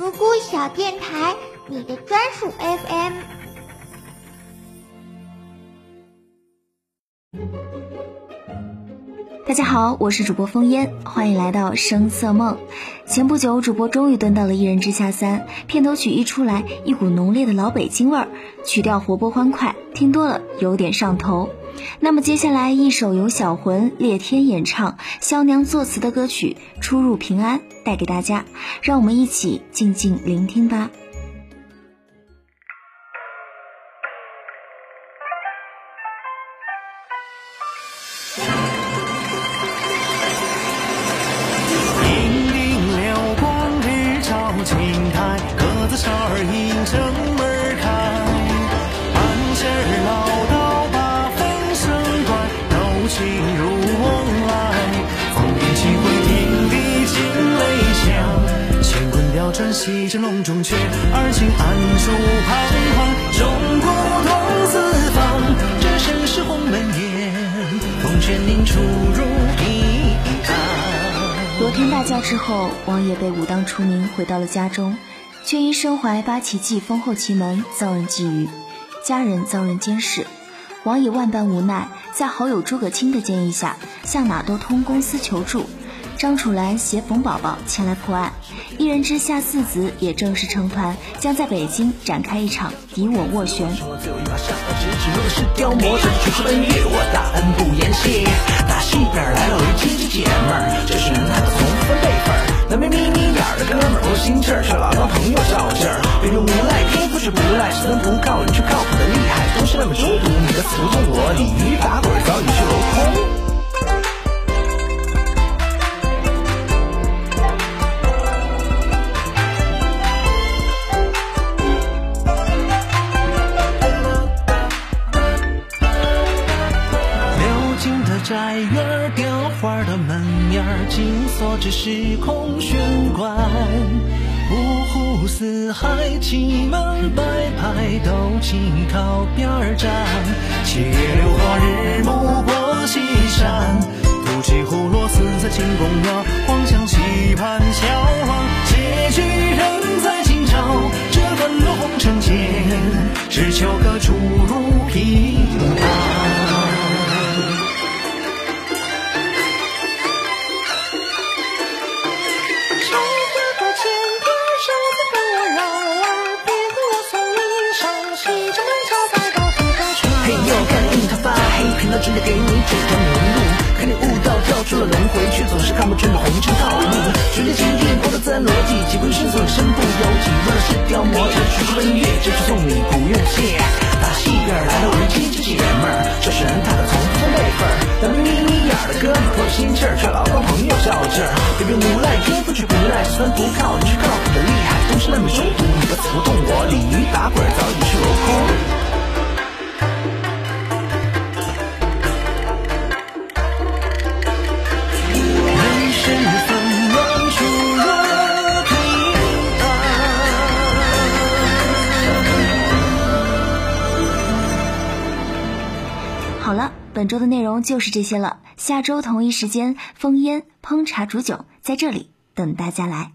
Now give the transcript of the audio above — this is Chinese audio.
独孤小电台，你的专属 FM。大家好，我是主播风烟，欢迎来到声色梦。前不久，主播终于蹲到了《一人之下三》片头曲一出来，一股浓烈的老北京味儿，曲调活泼欢快，听多了有点上头。那么接下来一首由小魂烈天演唱、萧娘作词的歌曲《出入平安》带给大家，让我们一起静静聆听吧。儿迎正门开。半截儿唠叨把风声断，柔情入瓮来。烽烟起回天地惊雷响，乾坤调转西震笼中雀，而今暗处彷徨，钟鼓动四方。这身是鸿门宴，风卷令出入平安。罗天大驾之后，王爷被武当除名，回到了家中，却因身怀八旗记封后奇门，遭人觊觎，家人遭人监视。王爷万般无奈，在好友诸葛青的建议下，向哪都通公司求助。张楚岚携冯宝宝前来破案，一人之下四子也正式成团，将在北京展开一场敌我斡旋。心气儿，却老当朋友较劲儿。别人无赖，天赋是不赖，是能不靠人却靠谱的厉害，都是那么中毒。你的词中我，鲤鱼打滚早已是镂空。鎏金的宅院儿，雕花的门面儿，金锁着时空玄关。五湖四海，七门百派，都齐靠边儿站。切柳花日暮过西山，突起葫芦丝在清宫庙，皇乡棋盘敲望，结局仍在今朝。这段路红尘间，只求个出入平却总是看不穿的红尘套路。学点经验，过得自然逻辑，几回生存身不由己。为了是雕魔，这出师奔月，这次送礼不用谢。大西边来了位亲戚姐们儿，这是人他的从不分辈分儿。咱们眯眯眼儿的哥们儿多心气儿，却老帮朋友较劲儿。别别无赖，天赋却不赖，就算不靠你却靠谱的厉害，都是那么中毒。你的词不动我，鲤鱼打滚本周的内容就是这些了。下周同一时间，风烟烹茶煮酒在这里等大家来。